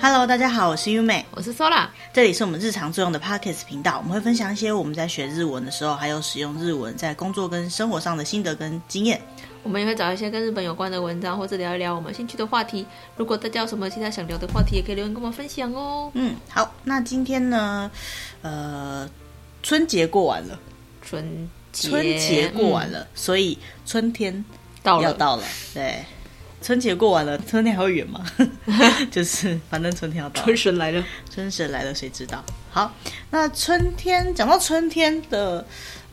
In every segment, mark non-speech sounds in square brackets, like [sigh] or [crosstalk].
Hello，大家好，我是优美，我是 Sola，这里是我们日常作用的 Podcast 频道，我们会分享一些我们在学日文的时候，还有使用日文在工作跟生活上的心得跟经验。我们也会找一些跟日本有关的文章，或者聊一聊我们兴趣的话题。如果大家有什么其他想聊的话题，也可以留言跟我们分享哦。嗯，好，那今天呢，呃，春节过完了，春节春节过完了，嗯、所以春天到了，要到了，对。春节过完了，春天还会远吗？[laughs] 就是反正春天要到，春神来了，春神来了，谁知道？好，那春天讲到春天的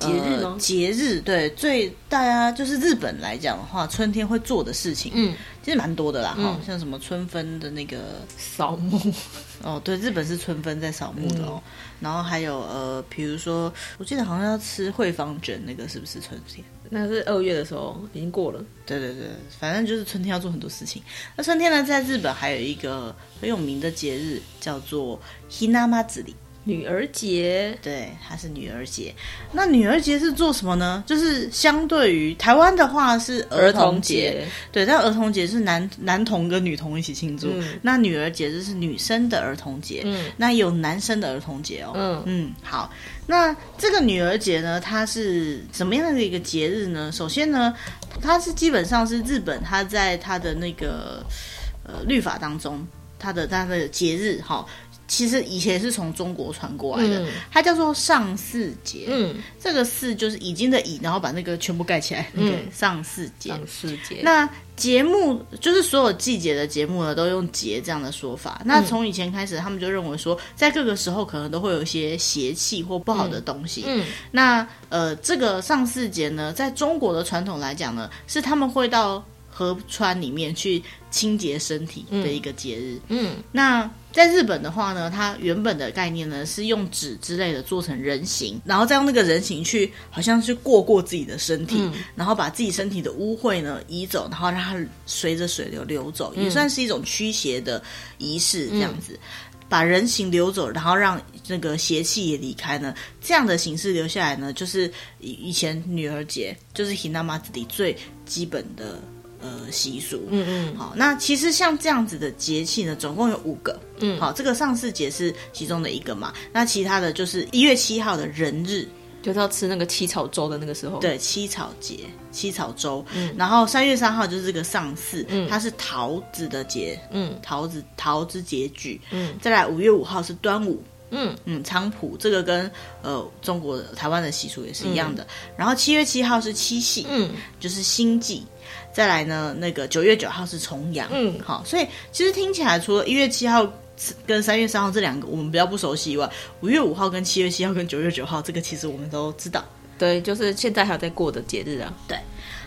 节日呢？节日对，最大家就是日本来讲的话，春天会做的事情，嗯，其实蛮多的啦。哈、嗯，像什么春分的那个扫墓，[laughs] 哦，对，日本是春分在扫墓的哦。嗯、然后还有呃，比如说，我记得好像要吃惠方卷，那个是不是春天？那是二月的时候，已经过了。对对对，反正就是春天要做很多事情。那春天呢，在日本还有一个很有名的节日，叫做ひなまつり。 女儿节，对，它是女儿节。那女儿节是做什么呢？就是相对于台湾的话是儿童节，对，但儿童节是男男童跟女童一起庆祝。嗯、那女儿节就是女生的儿童节，嗯，那有男生的儿童节哦，嗯嗯，好。那这个女儿节呢，它是什么样的一个节日呢？首先呢，它是基本上是日本，它在它的那个呃律法当中，它的它的节日哈。其实以前是从中国传过来的，嗯、它叫做上巳节。嗯，这个“巳”就是已经的“已”，然后把那个全部盖起来。嗯，上巳节。上巳节。那节目就是所有季节的节目呢，都用“节”这样的说法。嗯、那从以前开始，他们就认为说，在各个时候可能都会有一些邪气或不好的东西。嗯，嗯那呃，这个上巳节呢，在中国的传统来讲呢，是他们会到河川里面去清洁身体的一个节日。嗯，嗯那。在日本的话呢，它原本的概念呢是用纸之类的做成人形，然后再用那个人形去，好像是过过自己的身体，嗯、然后把自己身体的污秽呢移走，然后让它随着水流流走，嗯、也算是一种驱邪的仪式。这样子，嗯、把人形流走，然后让那个邪气也离开呢，这样的形式留下来呢，就是以前女儿节，就是ひなまつり最基本的。 呃，习俗，嗯嗯，好，那其实像这样子的节气呢，总共有五个，嗯，好，这个上巳节是其中的一个嘛，那其他的就是一月七号的人日，就是要吃那个七草粥的那个时候，对，七草节，七草粥，嗯，然后三月三号就是这个上巳，嗯，它是桃子的节，嗯，桃子桃之节举，嗯，再来五月五号是端午，嗯。嗯，菖蒲，这个跟呃中国台湾的习俗也是一样的，嗯、然后七月七号是七夕，嗯，就是星际。再来呢，那个九月九号是重阳，嗯，好，所以其实听起来，除了一月七号跟三月三号这两个我们比较不熟悉以外，五月五号跟七月七号跟九月九号这个其实我们都知道，对，就是现在还有在过的节日啊。对，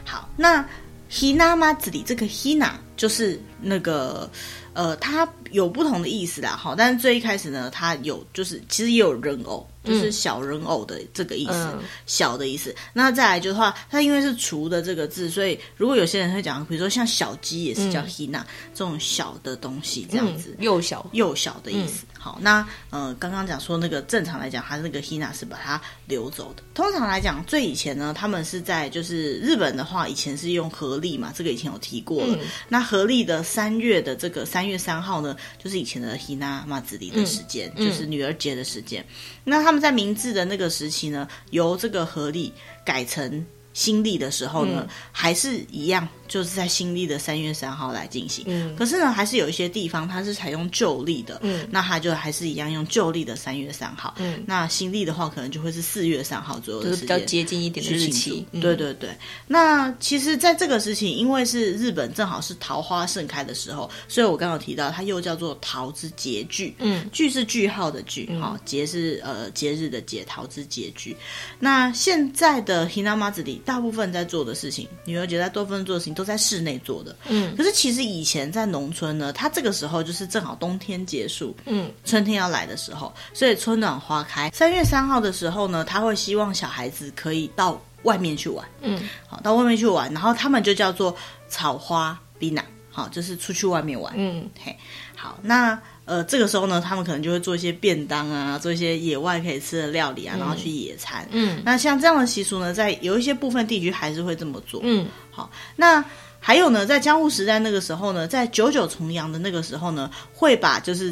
好，那ひなまつり这个 hina 就是那个呃，它 有不同的意思啦，好，但是最一开始呢，它有就是其实也有人偶。就是小人偶的这个意思，嗯、小的意思。那再来就是话，它因为是“除”的这个字，所以如果有些人会讲，比如说像小鸡也是叫 hina、嗯、这种小的东西，这样子、嗯、幼小幼小的意思。嗯、好，那呃，刚刚讲说那个正常来讲，它那个 hina 是把它流走的。通常来讲，最以前呢，他们是在就是日本的话，以前是用合力嘛，这个以前有提过了。嗯、那合力的三月的这个三月三号呢，就是以前的 hina まつり的时间，嗯、就是女儿节的时间。那他们在明治的那个时期呢，由这个阳历改成 新历的时候呢，嗯、还是一样。就是在新历的三月三号来进行，嗯，可是呢，还是有一些地方它是采用旧历的，嗯，那它就还是一样用旧历的三月三号，嗯，那新历的话可能就会是四月三号左右的时间，就是比较接近一点的日期，嗯、对对对。那其实，在这个时期，因为是日本正好是桃花盛开的时候，所以我刚刚有提到它又叫做桃之节句，嗯，句是句号的句，哈、嗯，节是呃节日的节，桃之节句。那现在的ひなまつり 大部分在做的事情，女儿节在多分做的事情。都在室内做的，嗯，可是其实以前在农村呢，它这个时候就是正好冬天结束，嗯，春天要来的时候，所以春暖花开。三月三号的时候呢，他会希望小孩子可以到外面去玩，嗯，好，到外面去玩，然后他们就叫做草花比娜，好，就是出去外面玩，嗯，嘿，好，那呃，这个时候呢，他们可能就会做一些便当啊，做一些野外可以吃的料理啊，然后去野餐。嗯，那像这样的习俗呢，在有一些部分地区还是会这么做。嗯，好，那。还有呢，在江户时代那个时候呢，在九九重阳的那个时候呢，会把就是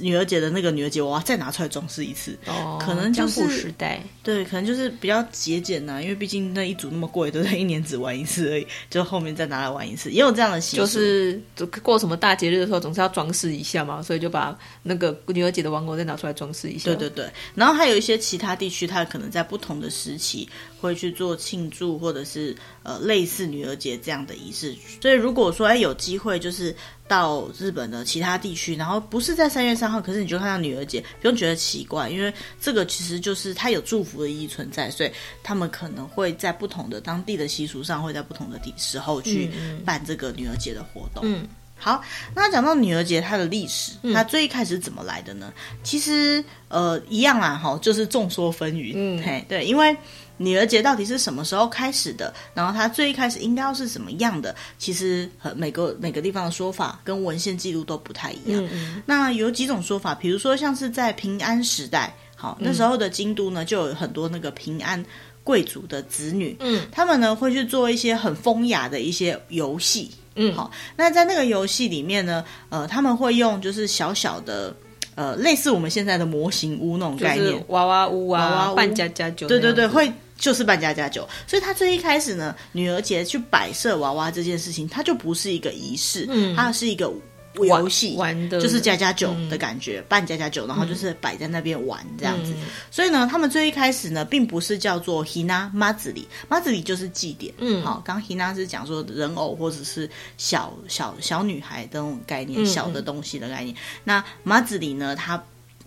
女儿节的那个女儿节我要再拿出来装饰一次。哦，可能就是时代，对，可能就是比较节俭呐，因为毕竟那一组那么贵，都在一年只玩一次而已，就后面再拿来玩一次，也有这样的习俗。就是过什么大节日的时候，总是要装饰一下嘛，所以就把那个女儿节的王国再拿出来装饰一下。对对对，然后还有一些其他地区，它可能在不同的时期会去做庆祝，或者是呃类似女儿节这样的仪式。所以如果说哎有机会，就是到日本的其他地区，然后不是在三月三号，可是你就看到女儿节，不用觉得奇怪，因为这个其实就是它有祝福的意义存在，所以他们可能会在不同的当地的习俗上，会在不同的地时候去办这个女儿节的活动。嗯，好，那讲到女儿节它的历史，它最一开始怎么来的呢？其实呃一样啦，哈，就是众说纷纭。嗯，嘿，对，因为。女儿节到底是什么时候开始的？然后它最一开始应该要是什么样的？其实和每个每个地方的说法跟文献记录都不太一样。嗯嗯。那有几种说法，比如说像是在平安时代，好，那时候的京都呢，就有很多那个平安贵族的子女，嗯，他们呢会去做一些很风雅的一些游戏，嗯，好，那在那个游戏里面呢，呃，他们会用就是小小的。呃，类似我们现在的模型屋那种概念，娃娃屋啊，娃娃屋扮家家酒，对对对，会就是扮家家酒。所以他最一开始呢，女儿节去摆设娃娃这件事情，它就不是一个仪式，嗯，它是一个。游戏玩的就是家家酒的感觉，办家家酒，然后就是摆在那边玩这样子。所以呢，他们最一开始呢，并不是叫做 hina matsuri，matsuri 就是祭典。嗯，好，刚 hina 是讲说人偶或者是小小小女孩的那种概念，小的东西的概念。那 matsuri 呢，它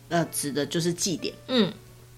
呃指的就是祭典。嗯。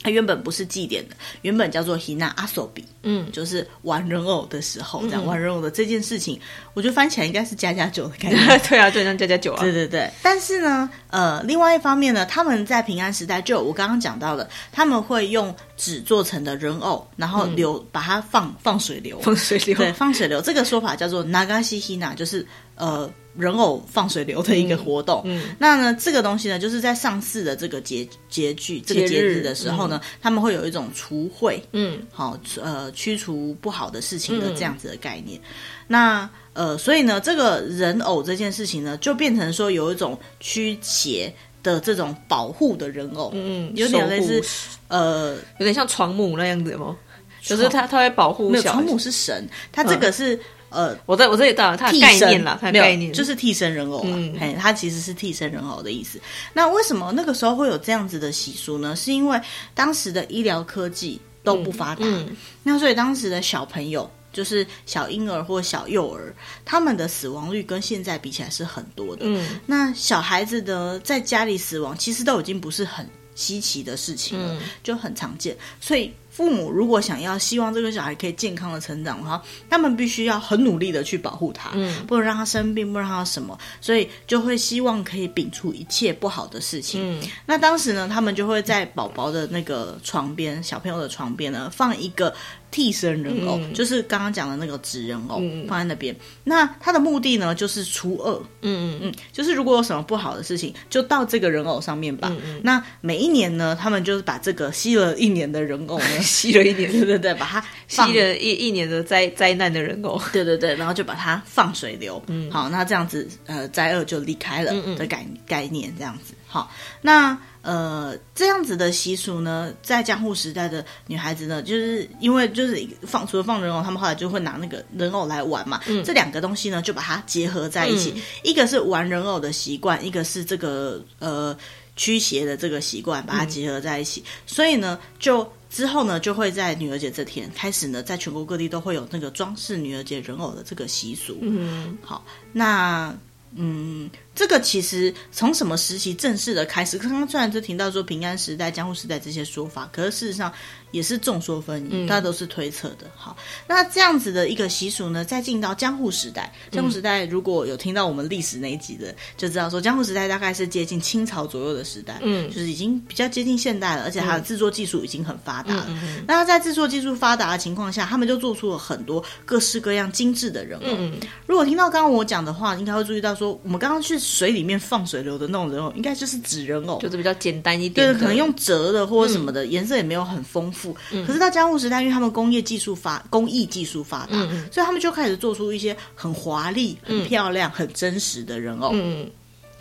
它原本不是祭典的，原本叫做 hina asobi，嗯，就是玩人偶的时候，这样、嗯、玩人偶的这件事情，我觉得翻起来应该是加加酒的感觉，[laughs] 对啊，对，像加加酒啊，对对对。但是呢，呃，另外一方面呢，他们在平安时代就我刚刚讲到的，他们会用纸做成的人偶，然后流、嗯、把它放放水流，放水流，对，放水流。这个说法叫做 nagashi hina，就是呃。人偶放水流的一个活动，嗯，嗯，那呢，这个东西呢，就是在上市的这个节节句这个节日的时候呢，嗯、他们会有一种除秽，嗯，好，呃，驱除不好的事情的这样子的概念。嗯、那呃，所以呢，这个人偶这件事情呢，就变成说有一种驱邪的这种保护的人偶，嗯，有点类似，呃，有点像床母那样子吗？就是他他会保护，没有，床母是神，他这个是。嗯呃，我在我这里到了，它的概念了，它的概念就是替身人偶嘛，嗯，嘿，它其实是替身人偶的意思。那为什么那个时候会有这样子的习俗呢？是因为当时的医疗科技都不发达，嗯嗯，那所以当时的小朋友，就是小婴儿或小幼儿，他们的死亡率跟现在比起来是很多的。嗯，那小孩子的，在家里死亡，其实都已经不是很稀奇的事情了，嗯，就很常见，所以。父母如果想要希望这个小孩可以健康的成长的话，他们必须要很努力的去保护他，嗯，不能让他生病，不能让他什么，所以就会希望可以摒除一切不好的事情。嗯，那当时呢，他们就会在宝宝的那个床边，小朋友的床边呢，放一个。替身人偶、嗯、就是刚刚讲的那个纸人偶，嗯、放在那边。那他的目的呢，就是除恶。嗯嗯嗯，就是如果有什么不好的事情，就到这个人偶上面吧。嗯嗯，那每一年呢，他们就是把这个吸了一年的人偶呢，[laughs] 吸了一年，对对对，把它吸了一一年的灾灾难的人偶，对对对，然后就把它放水流。嗯，好，那这样子，呃，灾厄就离开了的概概念，这样子。好，那。呃，这样子的习俗呢，在江户时代的女孩子呢，就是因为就是放除了放人偶，他们后来就会拿那个人偶来玩嘛。嗯，这两个东西呢，就把它结合在一起，嗯、一个是玩人偶的习惯，一个是这个呃驱邪的这个习惯，把它结合在一起。嗯、所以呢，就之后呢，就会在女儿节这天开始呢，在全国各地都会有那个装饰女儿节人偶的这个习俗。嗯，好，那嗯。这个其实从什么时期正式的开始？刚刚虽然就听到说平安时代、江户时代这些说法，可是事实上也是众说纷纭，大家都是推测的。好，那这样子的一个习俗呢，再进到江户时代，江户时代如果有听到我们历史那一集的，就知道说江户时代大概是接近清朝左右的时代，嗯，就是已经比较接近现代了，而且它的制作技术已经很发达了。那在制作技术发达的情况下，他们就做出了很多各式各样精致的人偶。如果听到刚刚我讲的话，应该会注意到说，我们刚刚去。水里面放水流的那种人偶，应该就是纸人偶，就是比较简单一点。对，可能用折的或者什么的，颜色也没有很丰富。嗯、可是到江户时代，因为他们工业技术发工艺技术发达，嗯、所以他们就开始做出一些很华丽、很漂亮、很真实的人偶。嗯。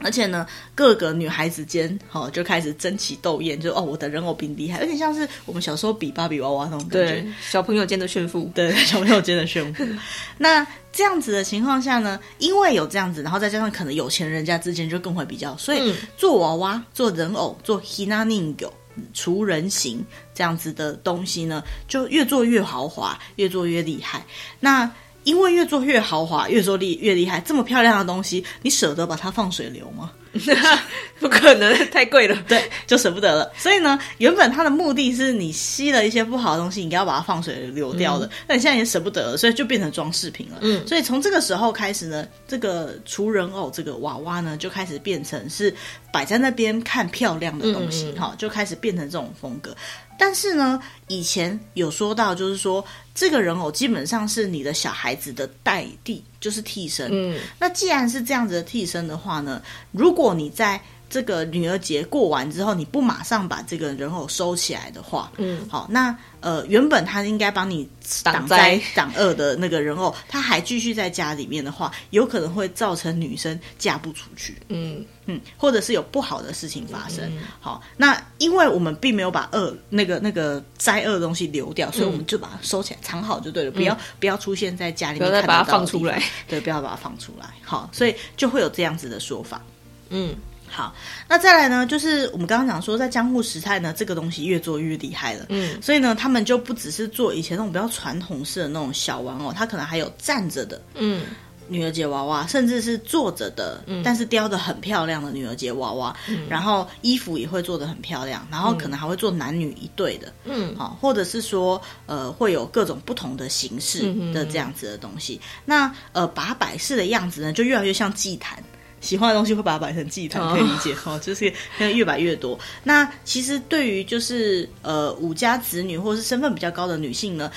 而且呢，各个女孩子间，哈、哦，就开始争奇斗艳，就哦，我的人偶比你厉害，有点像是我们小时候比芭比娃娃那种感觉，对，小朋友间的炫富，对，小朋友间的炫富。[laughs] 那这样子的情况下呢，因为有这样子，然后再加上可能有钱人家之间就更会比较，所以做娃娃、做人偶、做 hina ningo 除人形这样子的东西呢，就越做越豪华，越做越厉害。那因为越做越豪华，越做厉越厉害，这么漂亮的东西，你舍得把它放水流吗？[laughs] 不可能，太贵了。对，就舍不得了。所以呢，原本它的目的是你吸了一些不好的东西，你应该要把它放水流掉的。那、嗯、你现在也舍不得了，所以就变成装饰品了。嗯，所以从这个时候开始呢，这个除人偶这个娃娃呢，就开始变成是摆在那边看漂亮的东西，哈、嗯嗯，就开始变成这种风格。但是呢，以前有说到，就是说这个人偶基本上是你的小孩子的代替，就是替身。嗯，那既然是这样子的替身的话呢，如果你在这个女儿节过完之后，你不马上把这个人偶收起来的话，嗯，好，那呃，原本他应该帮你挡灾挡恶的那个人偶，他还继续在家里面的话，有可能会造成女生嫁不出去，嗯。嗯，或者是有不好的事情发生。嗯、好，那因为我们并没有把恶那个那个灾恶的东西留掉，所以我们就把它收起来藏好就对了，不要、嗯、不要出现在家里面，不要再把它放出来，对，不要把它放出来。好，所以就会有这样子的说法，嗯。好，那再来呢？就是我们刚刚讲说，在江户时代呢，这个东西越做越厉害了。嗯，所以呢，他们就不只是做以前那种比较传统式的那种小玩偶，他可能还有站着的，嗯，女儿节娃娃，甚至是坐着的，嗯，但是雕的很漂亮的女儿节娃娃。嗯，然后衣服也会做的很漂亮，然后可能还会做男女一对的，嗯，好，或者是说，呃，会有各种不同的形式的这样子的东西。嗯、那呃，把它摆饰的样子呢，就越来越像祭坛。喜欢的东西会把它摆成祭坛，可以理解。哈、哦，就是越摆越多。那其实对于就是呃五家子女或者是身份比较高的女性呢，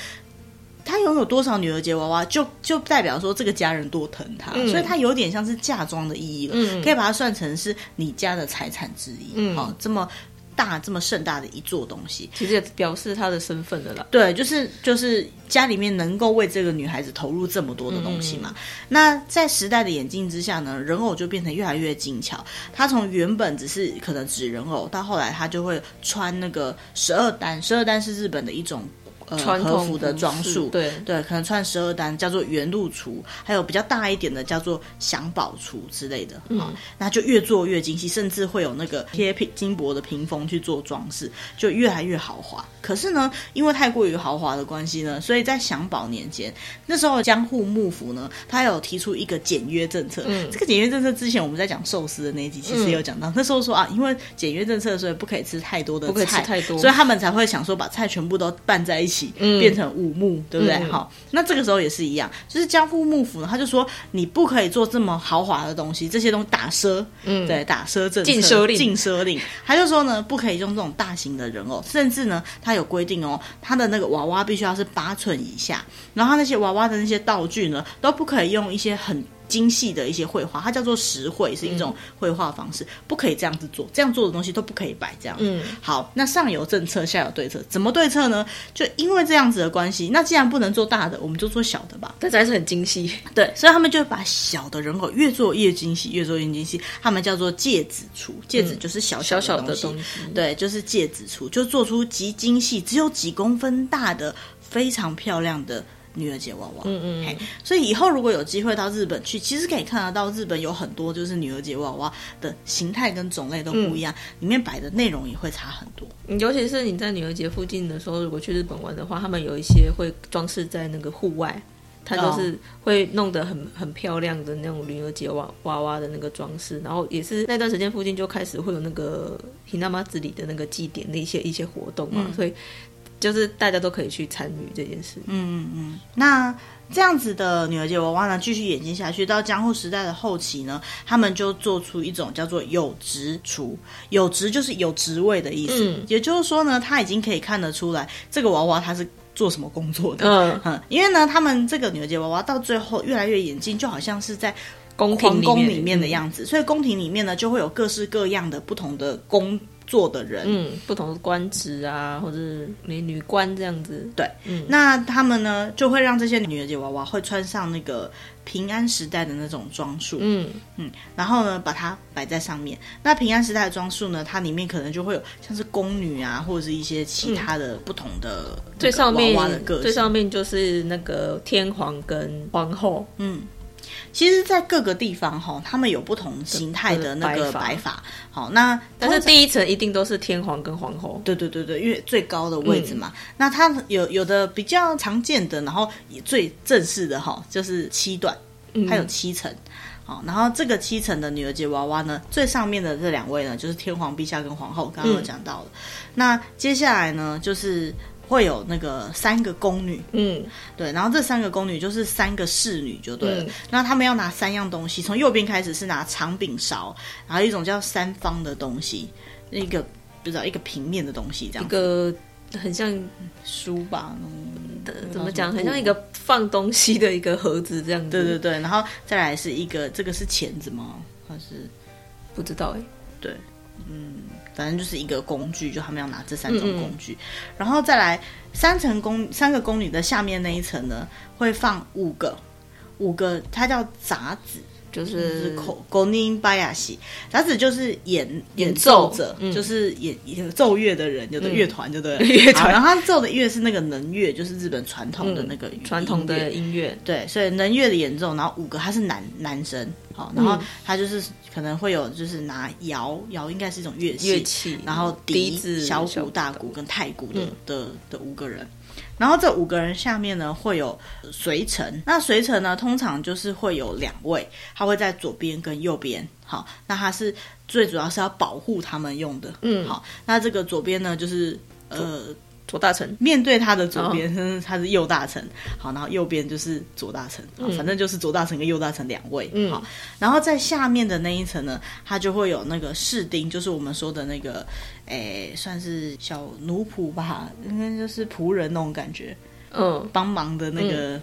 她拥有多少女儿节娃娃，就就代表说这个家人多疼她，嗯、所以她有点像是嫁妆的意义了，嗯、可以把它算成是你家的财产之一，嗯，好、哦，这么。大这么盛大的一座东西，其实也表示她的身份的啦。对，就是就是家里面能够为这个女孩子投入这么多的东西嘛。嗯、那在时代的眼镜之下呢，人偶就变成越来越精巧。它从原本只是可能纸人偶，到后来它就会穿那个十二单，十二单是日本的一种。呃，和服的装束，对对，可能穿十二单叫做元禄厨，还有比较大一点的叫做祥宝厨之类的，嗯，那就越做越精细，甚至会有那个贴金金箔的屏风去做装饰，就越来越豪华。可是呢，因为太过于豪华的关系呢，所以在祥宝年间，那时候江户幕府呢，他有提出一个简约政策。嗯，这个简约政策之前我们在讲寿司的那一集其实有讲到，嗯、那时候说啊，因为简约政策，所以不可以吃太多的菜，不可以吃太多，所以他们才会想说把菜全部都拌在一起。嗯，变成五目，对不对？嗯、好，那这个时候也是一样，就是江户幕府呢，他就说你不可以做这么豪华的东西，这些东西打奢，嗯，对，打奢政策，禁奢令，禁奢令。他就说呢，不可以用这种大型的人偶，甚至呢，他有规定哦，他的那个娃娃必须要是八寸以下，然后他那些娃娃的那些道具呢，都不可以用一些很。精细的一些绘画，它叫做石绘，是一种绘画方式，嗯、不可以这样子做，这样做的东西都不可以摆这样。嗯，好，那上有政策，下有对策，怎么对策呢？就因为这样子的关系，那既然不能做大的，我们就做小的吧。但是还是很精细，对，所以他们就把小的人口越做越精细，越做越精细，他们叫做戒指出，戒指就是小小小的东西，嗯、东西对，就是戒指出，就做出极精细，只有几公分大的，非常漂亮的。女儿节娃娃，嗯嗯，嘿，所以以后如果有机会到日本去，其实可以看得到日本有很多就是女儿节娃娃的形态跟种类都不一样，嗯、里面摆的内容也会差很多。尤其是你在女儿节附近的时候，如果去日本玩的话，他们有一些会装饰在那个户外，它就是会弄得很很漂亮的那种女儿节娃娃娃的那个装饰，然后也是那段时间附近就开始会有那个ひな祭り的那个祭典的一些一些活动嘛，嗯、所以。 就是大家都可以去参与这件事。嗯嗯嗯。那这样子的女儿节娃娃呢，继续演进下去，到江户时代的后期呢，他们就做出一种叫做有职厨，有职就是有职位的意思。嗯。也就是说呢，他已经可以看得出来这个娃娃他是做什么工作的。嗯嗯。因为呢，他们这个女儿节娃娃到最后越来越演进，就好像是在。宫廷宫里面的样子，嗯、所以宫廷里面呢就会有各式各样的不同的工作的人，嗯，不同的官职啊，或者是美女官这样子。对，嗯，那他们呢就会让这些女儿节娃娃会穿上那个平安时代的那种装束，嗯嗯，然后呢把它摆在上面。那平安时代的装束呢，它里面可能就会有像是宫女啊，或者是一些其他的不同的最上面娃娃的个性，最上面就是那个天皇跟皇后，嗯。其实，在各个地方哈，他们有不同形态的那个白法。好，那但是第一层一定都是天皇跟皇后。对对对对，因为最高的位置嘛。嗯、那它有有的比较常见的，然后最正式的哈，就是七段，它有七层。好、嗯，然后这个七层的女儿节娃娃呢，最上面的这两位呢，就是天皇陛下跟皇后，刚刚有讲到了。嗯、那接下来呢，就是。会有那个三个宫女，嗯，对，然后这三个宫女就是三个侍女，就对了。嗯、那他们要拿三样东西，从右边开始是拿长柄勺，然后一种叫三方的东西，一个不知道一个平面的东西，这样一个很像书吧？怎么讲？很像一个放东西的一个盒子这样子。对对对，然后再来是一个，这个是钳子吗？还是不知道哎？对，嗯。反正就是一个工具，就他们要拿这三种工具，嗯嗯，然后再来三层宫三个宫女的下面那一层呢，会放五个。五个，它叫杂子。就是口勾尼巴亚西，杂子就是演演奏者，嗯、就是演演奏乐的人，有的乐团，就对？乐团。[laughs] 然后他奏的乐是那个能乐，就是日本传统的那个传统的音乐。对，所以能乐的演奏，然后五个他是男男生，好，然后他就是可能会有就是拿摇摇，应该是一种乐器，乐器，然后笛子、小鼓、大鼓跟太鼓的的的五个人。然后这五个人下面呢，会有随臣，那随臣呢通常就是会有两位，他会在左边跟右边。好，那他是最主要是要保护他们用的。嗯，好，那这个左边呢就是呃。左大臣面对他的左边，哦、他是右大臣。好，然后右边就是左大臣。嗯、反正就是左大臣跟右大臣两位。嗯，好，然后在下面的那一层呢，他就会有那个士丁，就是我们说的那个，诶，算是小奴仆吧，应该就是仆人那种感觉。嗯，帮忙的那个。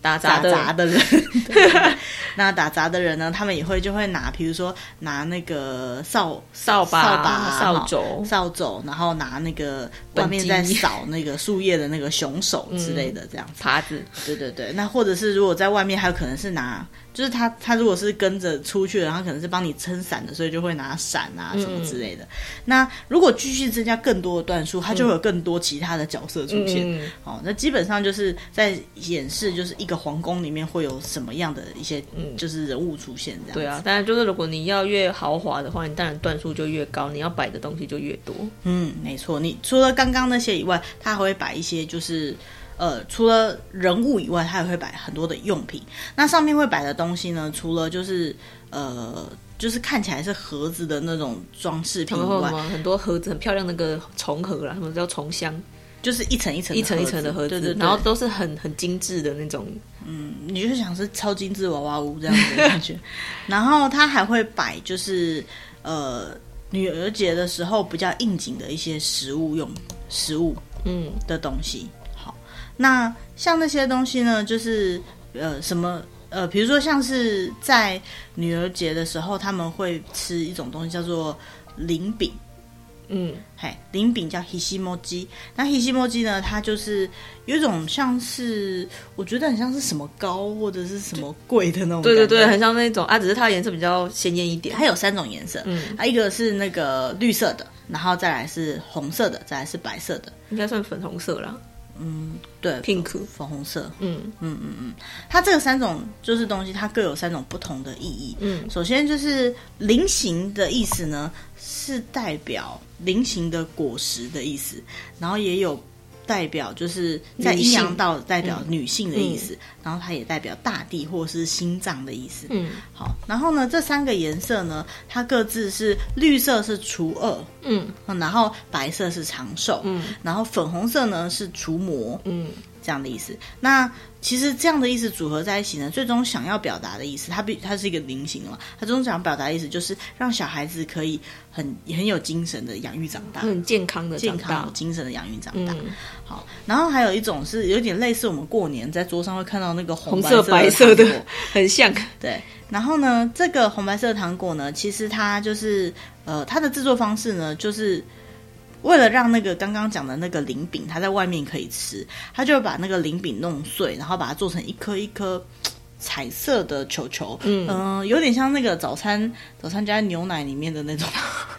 嗯打杂的，杂的人，[laughs] 那打杂的人呢？他们也会就会拿，比如说拿那个扫扫把、扫把、扫帚、扫帚，然后拿那个外面在扫那个树叶的那个熊手之类的，这样子。耙子，对对对。那或者是如果在外面，还有可能是拿。就是他，他如果是跟着出去的，然后可能是帮你撑伞的，所以就会拿伞啊什么之类的。嗯、那如果继续增加更多的段数，他就会有更多其他的角色出现。嗯、哦，那基本上就是在演示，就是一个皇宫里面会有什么样的一些，就是人物出现这样。对啊，当然就是如果你要越豪华的话，你当然段数就越高，你要摆的东西就越多。嗯，没错。你除了刚刚那些以外，他还会摆一些就是。呃，除了人物以外，它也会摆很多的用品。那上面会摆的东西呢，除了就是呃，就是看起来是盒子的那种装饰品以外，很多盒子很漂亮，那个重盒啦，什么叫重箱，就是一层一层一层一层的盒子，对对对，然后都是很很精致的那种。嗯，你就想是超精致娃娃屋这样子的感觉。[laughs] 然后他还会摆，就是呃，女儿节的时候比较应景的一些食物用食物嗯的东西。那像那些东西呢，就是呃什么呃，比如说像是在女儿节的时候，他们会吃一种东西叫做菱饼，嗯，嘿，菱饼叫 hishimoji。那 hishimoji 呢，它就是有一种像是我觉得很像是什么糕或者是什么贵的那种，对对对，很像那种啊，只是它的颜色比较鲜艳一点。它有三种颜色，嗯，啊，一个是那个绿色的，然后再来是红色的，再来是白色的，应该算粉红色啦。嗯，对，pink 粉红色，嗯嗯嗯嗯，它这个三种就是东西，它各有三种不同的意义。嗯，首先就是菱形的意思呢，是代表菱形的果实的意思，然后也有。代表就是在阴阳道代表女性的意思，嗯、然后它也代表大地或是心脏的意思。嗯，好，然后呢，这三个颜色呢，它各自是绿色是除恶，嗯，然后白色是长寿，嗯，然后粉红色呢是除魔，嗯，这样的意思。那其实这样的意思组合在一起呢，最终想要表达的意思，它比它是一个菱形的嘛，它最终想要表达的意思就是让小孩子可以很很有精神的养育长大，很健康的健康有精神的养育长大。嗯、好，然后还有一种是有点类似我们过年在桌上会看到那个红色白色的，很像。对，然后呢，这个红白色的糖果呢，其实它就是呃，它的制作方式呢，就是。为了让那个刚刚讲的那个菱饼，它在外面可以吃，他就把那个菱饼弄碎，然后把它做成一颗一颗彩色的球球，嗯、呃，有点像那个早餐早餐加牛奶里面的那种。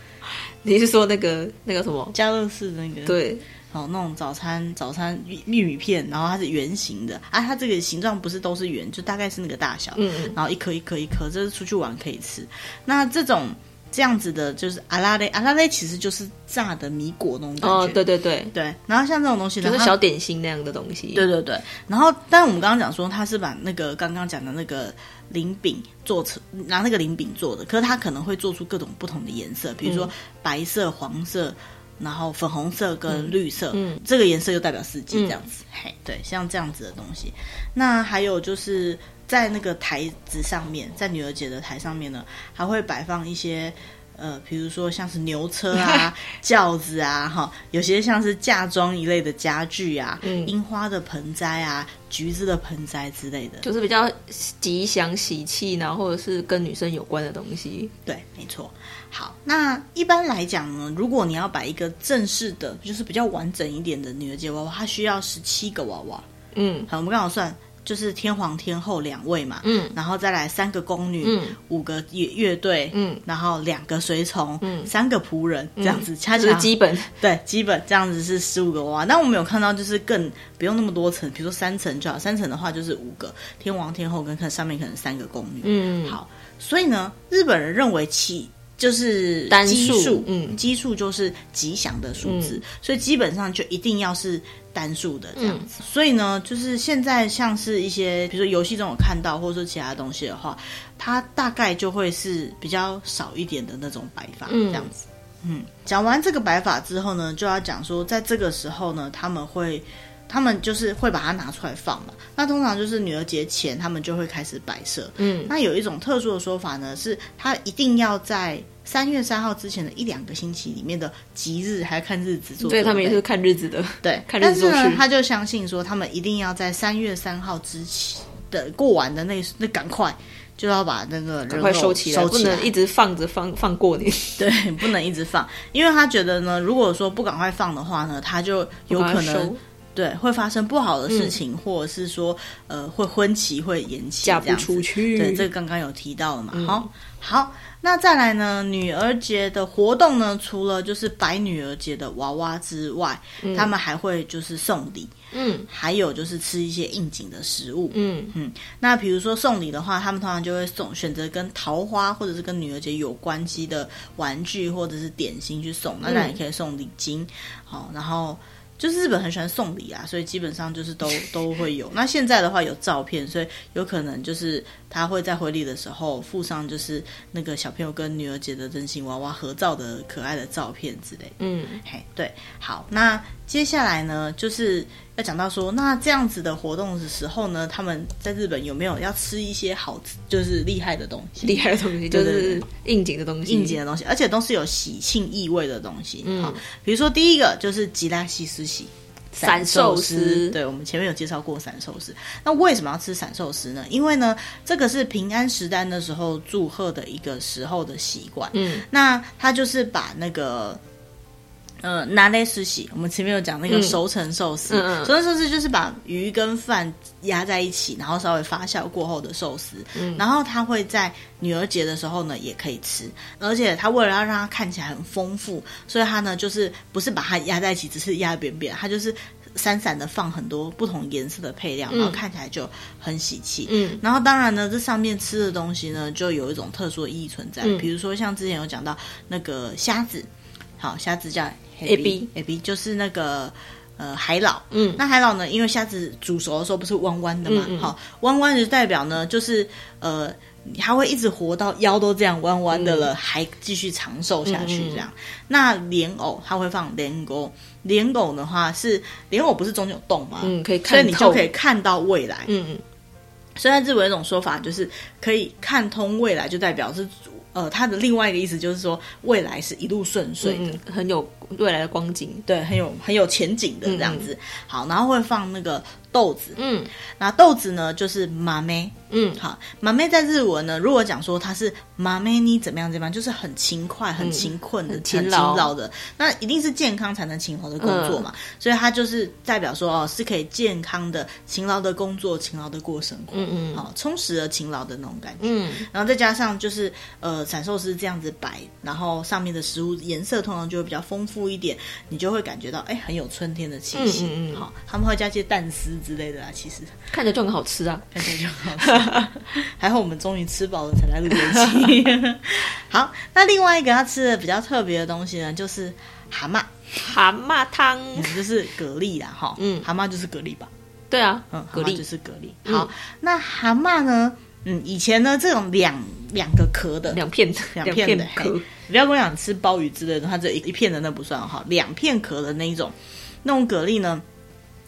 [laughs] 你是说那个那个什么家乐士那个？对，好，那种早餐早餐玉米片，然后它是圆形的啊，它这个形状不是都是圆，就大概是那个大小，嗯，然后一颗一颗一颗，这是出去玩可以吃。那这种。这样子的，就是阿拉蕾，阿拉蕾其实就是炸的米果那种感觉。哦，对对对对。然后像这种东西呢，就是小点心那样的东西。对对对。然后，但我们刚刚讲说，他是把那个刚刚讲的那个菱饼做成，拿那个菱饼做的，可是它可能会做出各种不同的颜色，比如说白色、黄色，然后粉红色跟绿色。嗯。这个颜色就代表四季，这样子。嘿，对，像这样子的东西。那还有就是。在那个台子上面，在女儿节的台上面呢，还会摆放一些，呃，比如说像是牛车啊、[laughs] 轿子啊，哈，有些像是嫁妆一类的家具啊，嗯，樱花的盆栽啊，橘子的盆栽之类的，就是比较吉祥喜气，然后或者是跟女生有关的东西。对，没错。好，那一般来讲呢，如果你要摆一个正式的，就是比较完整一点的女儿节娃娃，它需要十七个娃娃。嗯，好，我们刚好算。就是天皇天后两位嘛，嗯，然后再来三个宫女，嗯，五个乐乐队，嗯，然后两个随从，嗯，三个仆人，这样子，它就是基本，对，基本这样子是十五个娃娃。那我们有看到就是更不用那么多层，比如说三层就好，三层的话就是五个天皇天后跟看上面可能三个宫女，嗯，好，所以呢，日本人认为七。就是奇数，嗯，奇数就是吉祥的数字，嗯，所以基本上就一定要是单数的这样子。嗯，所以呢，就是现在像是一些，比如说游戏中有看到，或者说其他东西的话，它大概就会是比较少一点的那种白发，这样子。嗯，讲完这个白法之后呢，就要讲说，在这个时候呢，他们会。他们就是会把它拿出来放嘛，那通常就是女儿节前，他们就会开始摆设。嗯，那有一种特殊的说法呢，是它一定要在三月三号之前的一两个星期里面的吉日，还要看日子做。对，他们也是看日子的，对，[laughs] 看日子做。但是呢，他就相信说，他们一定要在三月三号之前的过完的那那赶快就要把那个人快收起来，不能一直放着放放过年。对，不能一直放，因为他觉得呢，如果说不赶快放的话呢，他就有可能。对，会发生不好的事情，嗯、或者是说，呃，会婚期会延期，嫁不出去。对，这个刚刚有提到了嘛。好、嗯，好，那再来呢？女儿节的活动呢，除了就是摆女儿节的娃娃之外，嗯、他们还会就是送礼，嗯，还有就是吃一些应景的食物，嗯嗯。那比如说送礼的话，他们通常就会送选择跟桃花或者是跟女儿节有关系的玩具或者是点心去送，那当然也可以送礼金，好，然后。就是日本很喜欢送礼啊，所以基本上就是都都会有。那现在的话有照片，所以有可能就是他会在回礼的时候附上就是那个小朋友跟女儿节的真心娃娃合照的可爱的照片之类。嗯，嘿，对，好，那接下来呢就是。要讲到说，那这样子的活动的时候呢，他们在日本有没有要吃一些好吃，就是厉害的东西？厉害的东西就是应景的东西，应景的东西，而且都是有喜庆意味的东西。嗯，好，比如说第一个就是吉拉西斯喜散寿司，对，我们前面有介绍过散寿司。那为什么要吃散寿司呢？因为呢，这个是平安时代的时候祝贺的一个时候的习惯。嗯，那他就是把那个。呃，拿来寿司，我们前面有讲那个熟成寿司，嗯、熟成寿司就是把鱼跟饭压在一起，然后稍微发酵过后的寿司。嗯，然后它会在女儿节的时候呢也可以吃，而且它为了要让它看起来很丰富，所以它呢就是不是把它压在一起，只是压扁扁，它就是散散的放很多不同颜色的配料，然后看起来就很喜气。嗯，然后当然呢，这上面吃的东西呢就有一种特殊的意义存在，嗯、比如说像之前有讲到那个虾子，好，虾子叫。A B A B 就是那个呃海老，嗯，那海老呢，因为虾子煮熟的时候不是弯弯的嘛，好、嗯嗯，弯弯就代表呢，就是呃，它会一直活到腰都这样弯弯的了，嗯、还继续长寿下去这样。那莲藕它会放莲藕，莲藕的话是莲藕不是中间有洞吗？嗯，可以看，所以你就可以看到未来，嗯嗯。所以在日本有一种说法，就是可以看通未来，就代表是。呃，它的另外一个意思就是说，未来是一路顺遂的，嗯，很有未来的光景，对，很有很有前景的这样子。嗯、好，然后会放那个豆子，嗯，那豆子呢就是马梅。嗯，好，马妹在日文呢，如果讲说它是马妹你怎么样怎么样，就是很勤快、很勤困的、嗯、很勤劳，的，那一定是健康才能勤劳的工作嘛，嗯、所以它就是代表说哦，是可以健康的、勤劳的工作、勤劳的过生活，嗯嗯，好，充实而勤劳的那种感觉，嗯，然后再加上就是呃，散寿司这样子摆，然后上面的食物颜色通常就会比较丰富一点，你就会感觉到哎，很有春天的气息，嗯嗯，好，他们会加些蛋丝之类的啦，其实。看着就很好吃啊，看起来就很好吃。[laughs] 还好我们终于吃饱了才来录这期。[laughs] 好，那另外一个他吃的比较特别的东西呢，就是蛤蟆，蛤蟆汤，就是蛤蜊啦，哈，嗯，蛤蟆就是蛤蜊吧？对啊，嗯，蛤蜊。就是蛤蜊。好，那蛤蟆呢？嗯，以前呢，这种两两个壳的，两片两片的壳，不要跟我讲吃鲍鱼之类的，它这一一片的那不算哈，两片壳的那一种，那种蛤蜊呢，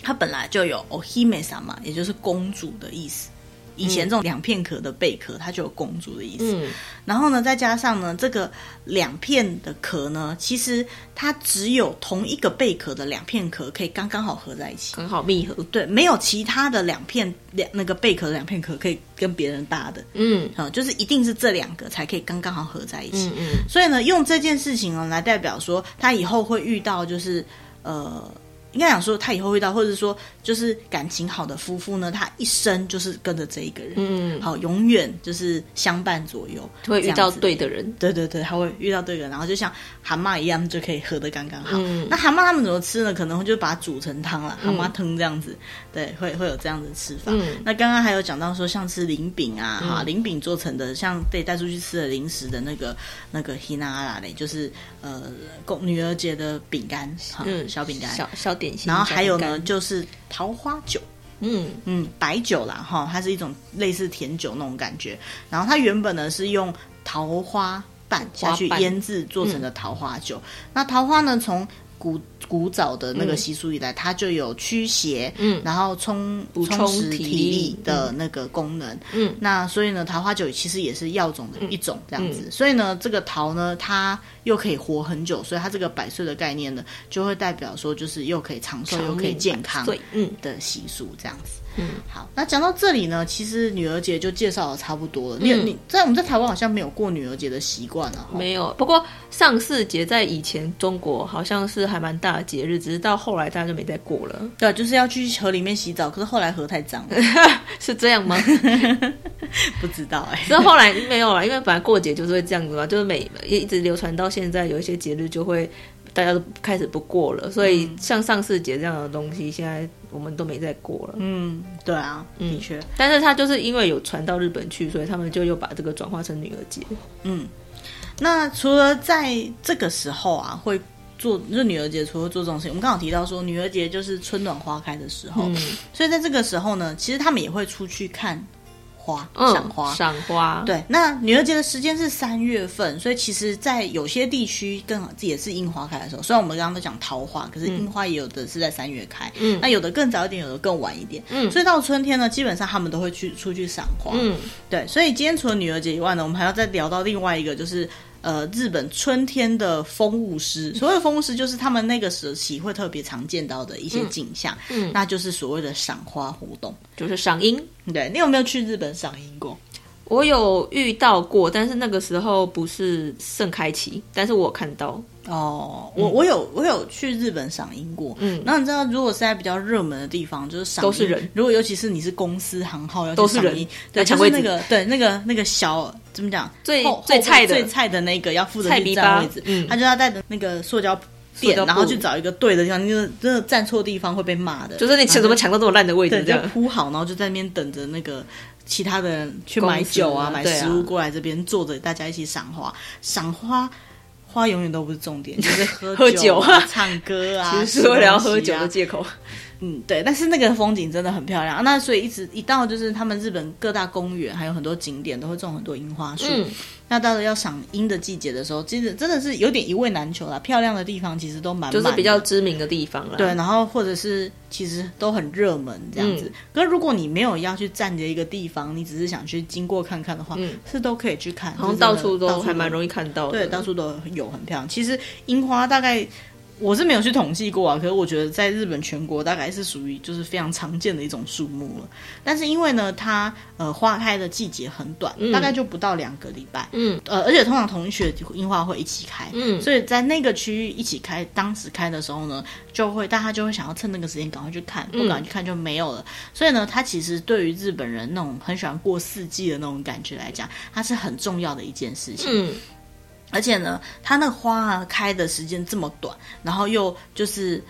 它本来就有お姫様，也就是公主的意思。以前这种两片壳的贝壳，它就有公主的意思。嗯，然后呢，再加上呢，这个两片的壳呢，其实它只有同一个贝壳的两片壳可以刚刚好合在一起，很好密合。对，没有其他的两片两那个贝壳的两片壳可以跟别人搭的。嗯，啊，就是一定是这两个才可以刚刚好合在一起。嗯嗯。所以呢，用这件事情呢来代表说，他以后会遇到就是呃。应该讲说，他以后会到，或者说就是感情好的夫妇呢，他一生就是跟着这一个人，嗯，好，永远就是相伴左右，会遇到对的人，对对对，他会遇到对的人，然后就像蛤蟆一样，就可以合的刚刚好。嗯，那蛤蟆他们怎么吃呢？可能就把它煮成汤了，蛤蟆汤这样子，对，会会有这样子吃法。嗯，那刚刚还有讲到说，像吃菱饼啊，哈、嗯，菱饼做成的，像被带出去吃的零食的那个那个 Hina 嘞，就是呃，公女儿节的饼干，嗯，小饼干，小小点心，然后还有呢，就是桃花酒，嗯。嗯，白酒啦哈，它是一种类似甜酒那种感觉。然后它原本呢是用桃花瓣下去腌制做成的桃花酒。嗯、那桃花呢，从古古早的那个习俗以来，嗯、它就有驱邪，嗯，然后充充实体力。的那个功能，嗯，那所以呢，桃花酒其实也是药种的一种这样子。嗯、所以呢，这个桃呢，它又可以活很久，所以它这个百岁的概念呢，就会代表说，就是又可以长寿又可以健康，对嗯的习俗这样子。嗯，好，那讲到这里呢，其实女儿节就介绍的差不多了。你、嗯、你在我们在台湾好像没有过女儿节的习惯啊，没有。不过上巳节在以前中国好像是还蛮大的节日，只是到后来大家就没再过了。对，就是要去河里面洗澡，可是后来河太脏了，[laughs] 是这样吗？[laughs] 不知道哎、欸。所以后来没有了，因为本来过节就是会这样子嘛，就是每一直流传到现在，有一些节日就会大家都开始不过了。所以像上巳节这样的东西，现在。我们都没再过了。嗯，对啊，的确。但是他就是因为有传到日本去，所以他们就又把这个转化成女儿节。嗯，那除了在这个时候啊，会做就女儿节，除了做这种事情，我们刚好提到说，女儿节就是春暖花开的时候，嗯，所以在这个时候呢，其实他们也会出去看。花赏花，赏花。对，那女儿节的时间是三月份，所以其实，在有些地区更好，也是樱花开的时候。虽然我们刚刚都讲桃花，可是樱花也有的是在三月开，嗯，那有的更早一点，有的更晚一点，嗯，所以到春天呢，基本上他们都会去出去赏花，嗯，对。所以今天除了女儿节以外呢，我们还要再聊到另外一个，就是。呃，日本春天的风物诗，所谓的风物诗就是他们那个时期会特别常见到的一些景象，嗯，嗯，那就是所谓的赏花活动，就是赏樱。对，你有没有去日本赏樱过？我有遇到过，但是那个时候不是盛开期，但是我有看到。哦，我我有我有去日本赏樱过，嗯，然后你知道，如果是在比较热门的地方，就是赏都是人。如果尤其是你是公司行号要都是人，对，就是那个对那个那个小怎么讲，最最菜的最菜的那个要负责去占位置，嗯，他就要带着那个塑胶垫，然后去找一个对的地方，就是真的站错地方会被骂的，就是你抢怎么抢到这么烂的位置，这样。铺好，然后就在那边等着那个其他的人去买酒啊、买食物过来这边坐着，大家一起赏花，赏花。花永远都不是重点，[laughs] 就是喝酒、啊、喝酒啊、唱歌啊，[laughs] 其实是为了要喝酒的借口。嗯，对，但是那个风景真的很漂亮，那所以一直一到就是他们日本各大公园还有很多景点都会种很多樱花树。嗯、那到了要赏樱的季节的时候，其实真的是有点一位难求啦。漂亮的地方其实都蛮满，就是比较知名的地方了。对，然后或者是其实都很热门这样子。嗯、可是如果你没有要去站着一个地方，你只是想去经过看看的话，嗯、是都可以去看。好像到处都还蛮容易看到的。对，到处都有很漂亮。其实樱花大概。我是没有去统计过啊，可是我觉得在日本全国大概是属于就是非常常见的一种树木了。但是因为呢，它呃花开的季节很短，嗯、大概就不到两个礼拜。嗯，呃，而且通常同一区的樱花会一起开。嗯，所以在那个区域一起开，当时开的时候呢，就会大家就会想要趁那个时间赶快去看，不赶快去看就没有了。嗯、所以呢，它其实对于日本人那种很喜欢过四季的那种感觉来讲，它是很重要的一件事情。嗯。而且呢，它那个花啊开的时间这么短，然后又就是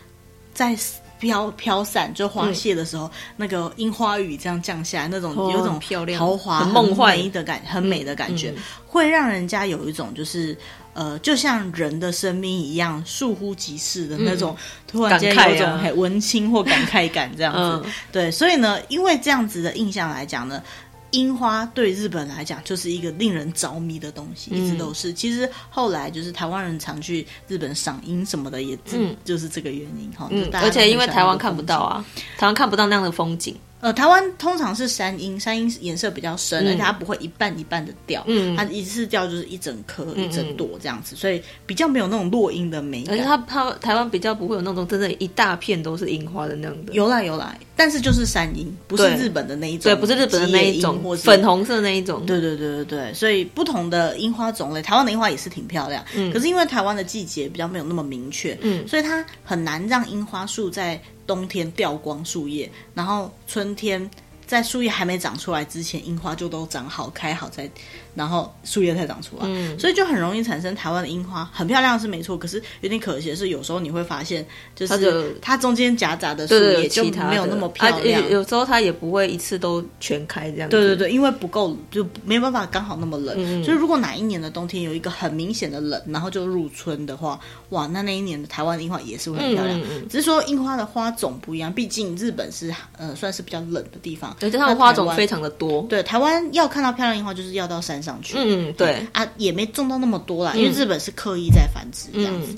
在飘飘散，就花谢的时候，嗯、那个樱花雨这样降下来，那种有一种漂亮、豪华、梦幻的感，很美的感觉，嗯嗯、会让人家有一种就是呃，就像人的生命一样倏忽即逝的那种，嗯、突然间有一种很文青或感慨感这样子。[laughs] 嗯、对，所以呢，因为这样子的印象来讲呢。樱花对日本来讲就是一个令人着迷的东西，一直都是。嗯、其实后来就是台湾人常去日本赏樱什么的，也就是这个原因哈。嗯，而且因为台湾看不到啊，台湾看不到那样的风景。呃，台湾通常是山樱，山樱颜色比较深，而且它不会一半一半的掉，嗯，它一次掉就是一整颗、一整朵这样子，所以比较没有那种落樱的美感。而且它它台湾比较不会有那种真的，一大片都是樱花的那样的。有啦有啦，但是就是山樱，不是日本的那一种，对，不是日本的那一种，粉红色那一种。对对对对对，所以不同的樱花种类，台湾的樱花也是挺漂亮，嗯，可是因为台湾的季节比较没有那么明确，嗯，所以它很难让樱花树在冬天掉光树叶，然后春天。在树叶还没长出来之前，樱花就都长好开好在。然后树叶才长出来，嗯、所以就很容易产生台湾的樱花，很漂亮是没错。可是有点可惜的是，有时候你会发现，就是它中间夹杂的树叶就没有那么漂亮。有时候它也不会一次都全开这样子。对对对，因为不够，就没办法刚好那么冷。嗯、所以如果哪一年的冬天有一个很明显的冷，然后就入春的话，哇，那那一年的台湾的樱花也是会很漂亮。只是说樱花的花种不一样，毕竟日本是呃算是比较冷的地方，而且它的花种非常的多。对，台湾要看到漂亮樱花，就是要到山上。去，嗯，对啊，也没种到那么多啦，因为日本是刻意在繁殖这样子。嗯、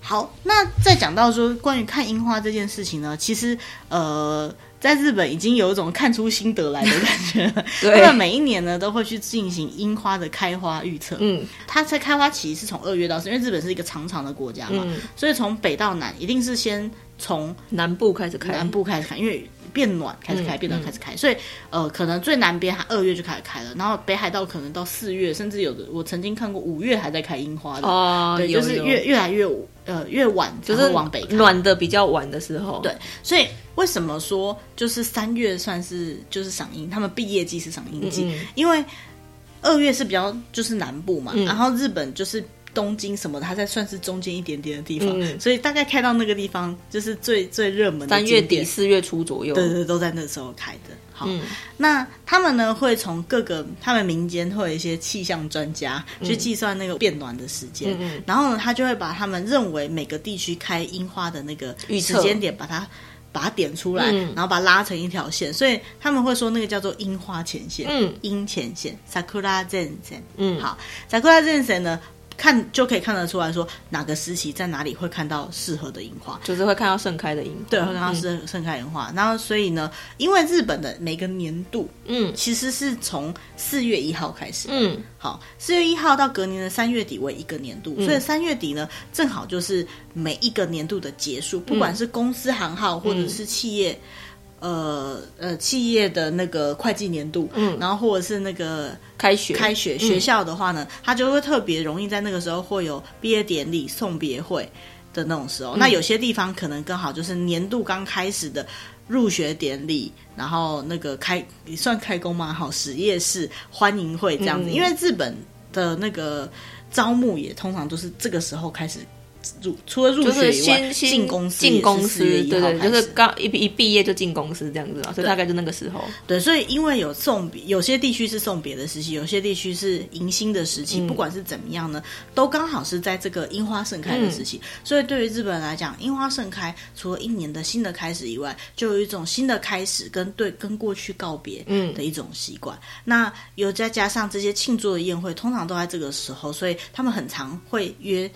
好，那再讲到说关于看樱花这件事情呢，其实呃，在日本已经有一种看出心得来的感觉。[laughs] 对，他们每一年呢都会去进行樱花的开花预测。嗯，它在开花期是从二月到四，因为日本是一个长长的国家嘛，嗯、所以从北到南一定是先从南部开始开，南部开始看，因为。变暖开始开，变暖开始开，所以呃，可能最南边它二月就开始开了，然后北海道可能到四月，甚至有的我曾经看过五月还在开樱花的。哦，对，就是越越来越呃越晚，就是往北暖的比较晚的时候，对，所以为什么说就是三月算是就是赏樱，他们毕业季是赏樱季，因为二月是比较就是南部嘛，嗯、然后日本就是。东京什么的，它在算是中间一点点的地方，嗯、所以大概开到那个地方就是最最热门的。三月底四月初左右，对对，都在那时候开的。好，嗯、那他们呢会从各个他们民间会有一些气象专家去计算那个变暖的时间，嗯嗯、然后呢，他就会把他们认为每个地区开樱花的那个时间点，把它把它点出来，嗯、然后把它拉成一条线，所以他们会说那个叫做樱花前线，嗯，樱前线，sakura zen zen，嗯，好，sakura zen zen 呢。看就可以看得出来说哪个时期在哪里会看到适合的樱花，就是会看到盛开的樱花，对，会看到盛盛开樱花。嗯、然后所以呢，因为日本的每个年度，嗯，其实是从四月一号开始，嗯，好，四月一号到隔年的三月底为一个年度，嗯、所以三月底呢，正好就是每一个年度的结束，不管是公司行号或者是企业。嗯呃呃，企业的那个会计年度，嗯，然后或者是那个开学开学学校的话呢，嗯、它就会特别容易在那个时候会有毕业典礼、送别会的那种时候。嗯、那有些地方可能更好就是年度刚开始的入学典礼，然后那个开也算开工吗？好，实业式欢迎会这样子。嗯、因为日本的那个招募也通常都是这个时候开始。入除了入学以外，进公司进公司，对对，就是刚一一毕业就进公司这样子嘛，所以大概就那个时候。对，所以因为有送别，有些地区是送别的时期，有些地区是迎新的时期，不管是怎么样呢，都刚好是在这个樱花盛开的时期。所以对于日本人来讲，樱花盛开，除了一年的新的开始以外，就有一种新的开始跟对跟过去告别的一种习惯。那有再加上这些庆祝的宴会，通常都在这个时候，所以他们很常会约。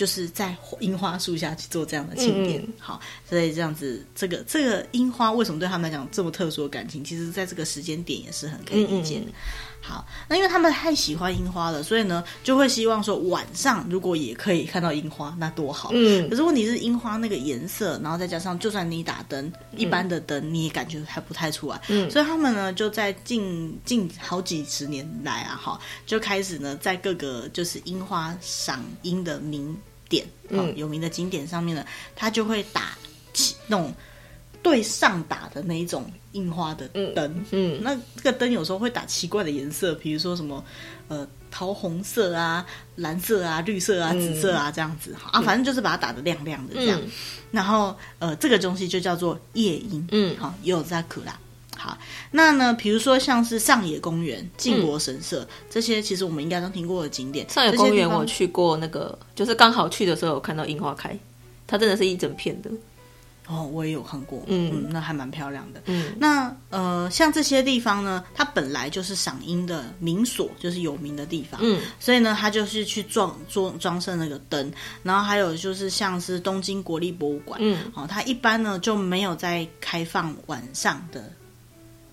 就是在樱花树下去做这样的庆典，嗯、好，所以这样子，这个这个樱花为什么对他们来讲这么特殊的感情？其实，在这个时间点也是很可以理解的。好，那因为他们太喜欢樱花了，所以呢，就会希望说晚上如果也可以看到樱花，那多好。嗯，可是问题是樱花那个颜色，然后再加上，就算你打灯，嗯、一般的灯你也感觉还不太出来。嗯，所以他们呢，就在近近好几十年来啊，哈，就开始呢，在各个就是樱花赏樱的名。点，嗯，有名的景点上面呢，它就会打起那种对上打的那一种印花的灯，嗯，嗯，那这个灯有时候会打奇怪的颜色，比如说什么呃桃红色啊、蓝色啊、绿色啊、紫色啊这样子，嗯、啊，反正就是把它打的亮亮的这样，嗯、然后呃这个东西就叫做夜莺，嗯，好，有在可啦。好，那呢？比如说像是上野公园、靖国神社、嗯、这些，其实我们应该都听过的景点。上野公园我去过，那个就是刚好去的时候有看到樱花开，它真的是一整片的。哦，我也有看过，嗯，嗯，那还蛮漂亮的。嗯，那呃，像这些地方呢，它本来就是赏樱的名所，就是有名的地方。嗯，所以呢，它就是去装装装饰那个灯，然后还有就是像是东京国立博物馆，嗯，哦，它一般呢就没有在开放晚上的。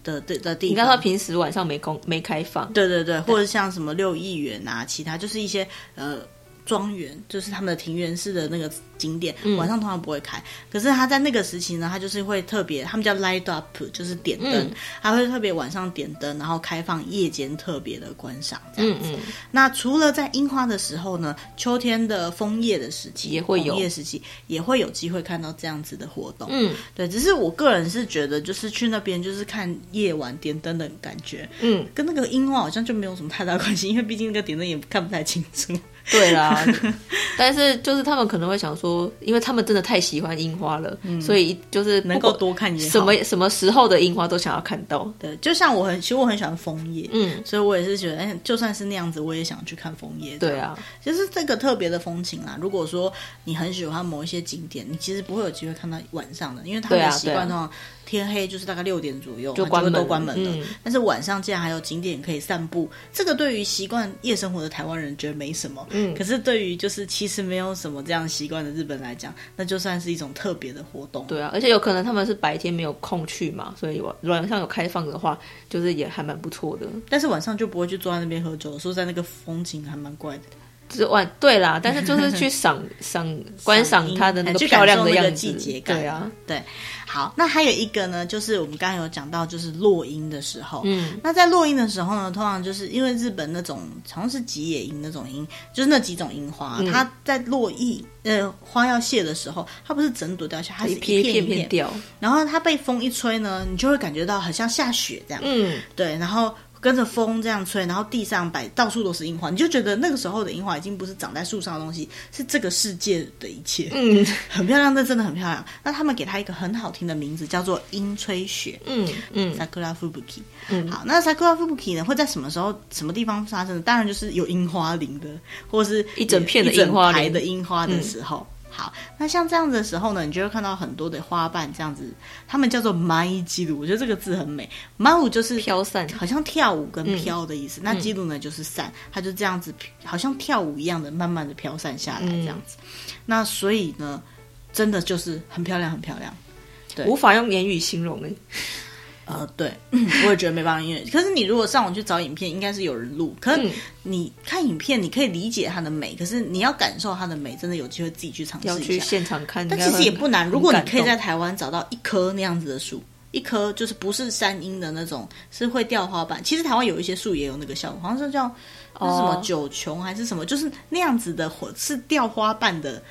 的的的地方，你看他平时晚上没公没开放，对对对，或者像什么六亿元啊，其他就是一些呃。庄园就是他们的庭园式的那个景点，嗯、晚上通常不会开。可是他在那个时期呢，他就是会特别，他们叫 light up，就是点灯，他、嗯、会特别晚上点灯，然后开放夜间特别的观赏这样子。那除了在樱花的时候呢，秋天的枫叶的时期也会有，枫叶时期也会有机会看到这样子的活动。嗯，对，只是我个人是觉得，就是去那边就是看夜晚点灯的感觉，嗯，跟那个樱花好像就没有什么太大关系，因为毕竟那个点灯也看不太清楚。[laughs] 对啦，[laughs] 但是就是他们可能会想说，因为他们真的太喜欢樱花了，嗯、所以就是能够多看什么什么时候的樱花都想要看到。对，就像我很其实我很喜欢枫叶，嗯，所以我也是觉得，哎，就算是那样子，我也想去看枫叶。对啊，其实这个特别的风情啦。如果说你很喜欢某一些景点，你其实不会有机会看到晚上的，因为他们的习惯上。天黑就是大概六点左右就关门，都关门了。嗯、但是晚上竟然还有景点可以散步，这个对于习惯夜生活的台湾人觉得没什么。嗯，可是对于就是其实没有什么这样习惯的日本来讲，那就算是一种特别的活动。对啊，而且有可能他们是白天没有空去嘛，所以晚晚上有开放的话，就是也还蛮不错的。但是晚上就不会去坐在那边喝酒，说在那个风景还蛮怪的。就是晚对啦，但是就是去 [laughs] 赏赏观赏它的那个漂亮的样子，季节感。对啊，对。好，那还有一个呢，就是我们刚刚有讲到，就是落樱的时候。嗯，那在落樱的时候呢，通常就是因为日本那种好像是吉野樱那种樱，就是那几种樱花，嗯、它在落叶呃花要谢的时候，它不是整朵掉下，它是一片一片，一片掉，然后它被风一吹呢，你就会感觉到好像下雪这样。嗯，对，然后。跟着风这样吹，然后地上摆到处都是樱花，你就觉得那个时候的樱花已经不是长在树上的东西，是这个世界的一切。嗯，很漂亮，那真的很漂亮。那他们给它一个很好听的名字，叫做樱吹雪。嗯嗯，Sakura Fubuki。嗯，好，那 Sakura Fubuki 呢会在什么时候、什么地方发生呢？当然就是有樱花林的，或者是一整片的樱花林的樱花的时候。嗯好，那像这样子的时候呢，你就会看到很多的花瓣这样子，他们叫做舞い散る，我觉得这个字很美。舞就是飘散，好像跳舞跟飘的意思。嗯、那散る呢就是散，它就这样子，好像跳舞一样的，慢慢的飘散下来这样子。嗯、那所以呢，真的就是很漂亮，很漂亮，对，无法用言语形容诶。 呃，对，我也觉得没办法，因为可是你如果上网去找影片，应该是有人录。可是你看影片，你可以理解它的美，可是你要感受它的美，真的有机会自己去尝试一下。要去现场看，但其实也不难。如果你可以在台湾找到一棵那样子的树，一棵就是不是山樱的那种，是会掉花瓣。其实台湾有一些树也有那个效果，好像是叫。是什么九琼还是什么？就是那样子的，火是掉花瓣的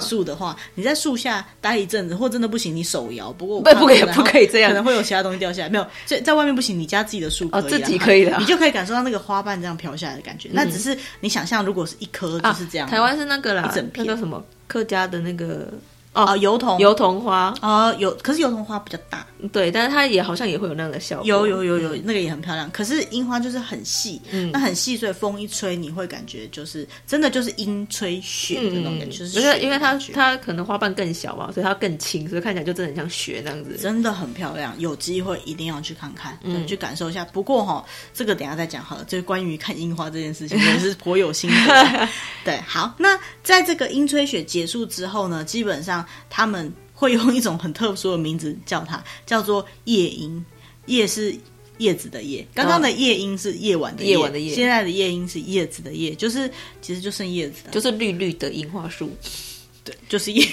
树的话，你在树下待一阵子，或真的不行，你手摇。不过不不可以不可以这样，可能会有其他东西掉下来。没有，在在外面不行，你家自己的树可以，自己可以的，你就可以感受到那个花瓣这样飘下来的感觉。那只是你想象，如果是一颗就是这样。台湾是那个啦，一整片叫什么客家的那个。哦，油桐油桐花。哦，有，可是油桐花比较大，对，但是它也好像也会有那样的效果，有有有有，那个也很漂亮。可是樱花就是很细，嗯，那很细，所以风一吹，你会感觉就是真的就是樱吹雪的那种感觉，就是因为因为它它可能花瓣更小嘛，所以它更轻，所以看起来就真的很像雪那样子，真的很漂亮。有机会一定要去看看，嗯，去感受一下。不过哈，这个等下再讲好了，就是关于看樱花这件事情 [laughs] 也是颇有心得。对，好，那在这个樱吹雪结束之后呢，基本上他们。会用一种很特殊的名字叫它，叫做夜莺。夜是叶子的夜，刚刚的夜莺是夜晚的夜，夜晚的夜，现在的夜莺是叶子的叶，就是其实就剩叶子的，就是绿绿的樱花树。对，就是叶。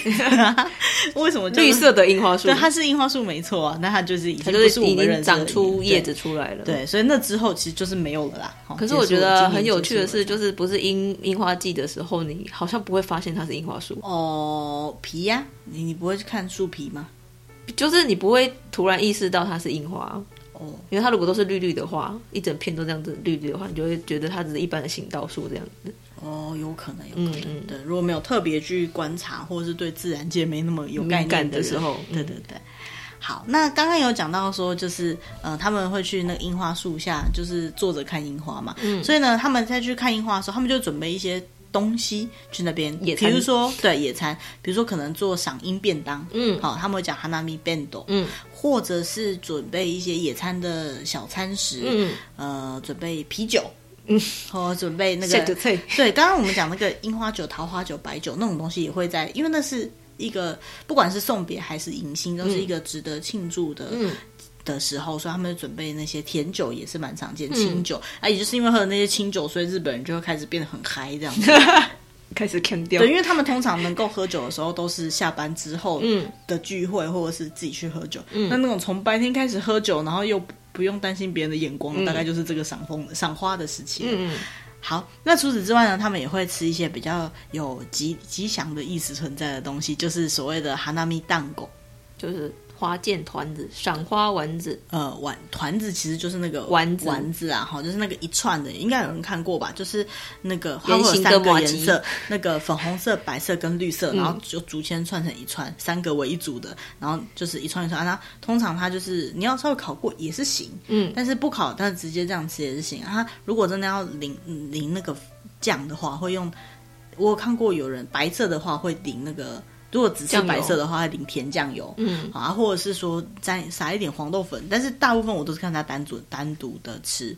[laughs] 为什么绿色的樱花树？对，它是樱花树没错啊。那它就是已经不是我们人长出叶子出来了。对，所以那之后其实就是没有了啦。可是我觉得很有趣的是，就是不是樱樱花季的时候，你好像不会发现它是樱花树哦。皮呀，你你不会去看树皮吗？就是你不会突然意识到它是樱花哦，因为它如果都是绿绿的话，一整片都这样子绿绿的话，你就会觉得它只是一般的行道树这样子。哦，有可能，有可能。嗯、对，如果没有特别去观察，或者是对自然界没那么有概念的，的时候，对对对。好，那刚刚有讲到说，就是呃，他们会去那个樱花树下，就是坐着看樱花嘛。嗯。所以呢，他们在去看樱花的时候，他们就准备一些东西去那边，比如说对野餐，比如说可能做赏樱便当，嗯，好，他们会讲 hanami bento，嗯，或者是准备一些野餐的小餐食，嗯，呃，准备啤酒。嗯，我 [laughs] 准备那个 [laughs] 对，刚刚我们讲那个樱花酒、桃花酒、白酒那种东西也会在，因为那是一个不管是送别还是迎新，都是一个值得庆祝的、嗯、的时候，所以他们准备那些甜酒也是蛮常见，清酒、嗯、啊，也就是因为喝了那些清酒，所以日本人就会开始变得很嗨这样子，[laughs] 开始呛掉。对，因为他们通常能够喝酒的时候都是下班之后的聚会，或者是自己去喝酒。嗯，那那种从白天开始喝酒，然后又。不用担心别人的眼光，大概就是这个赏枫、赏花的时期。嗯，好，那除此之外呢，他们也会吃一些比较有吉吉祥的意思存在的东西，就是所谓的 hanami dango，就是。花见团子，赏花丸子，呃，丸团子其实就是那个丸子丸子啊，哈，就是那个一串的，应该有人看过吧？就是那个花有三个颜色，那个粉红色、白色跟绿色，然后就竹签串成一串，嗯、三个为一组的，然后就是一串一串。那通常它就是你要稍微烤过也是行，嗯，但是不烤，但是直接这样吃也是行。它如果真的要淋淋那个酱的话，会用我有看过有人白色的话会淋那个。如果只是白色的话，还淋甜酱油，嗯。啊，或者是说沾撒一点黄豆粉，但是大部分我都是看它单独单独的吃。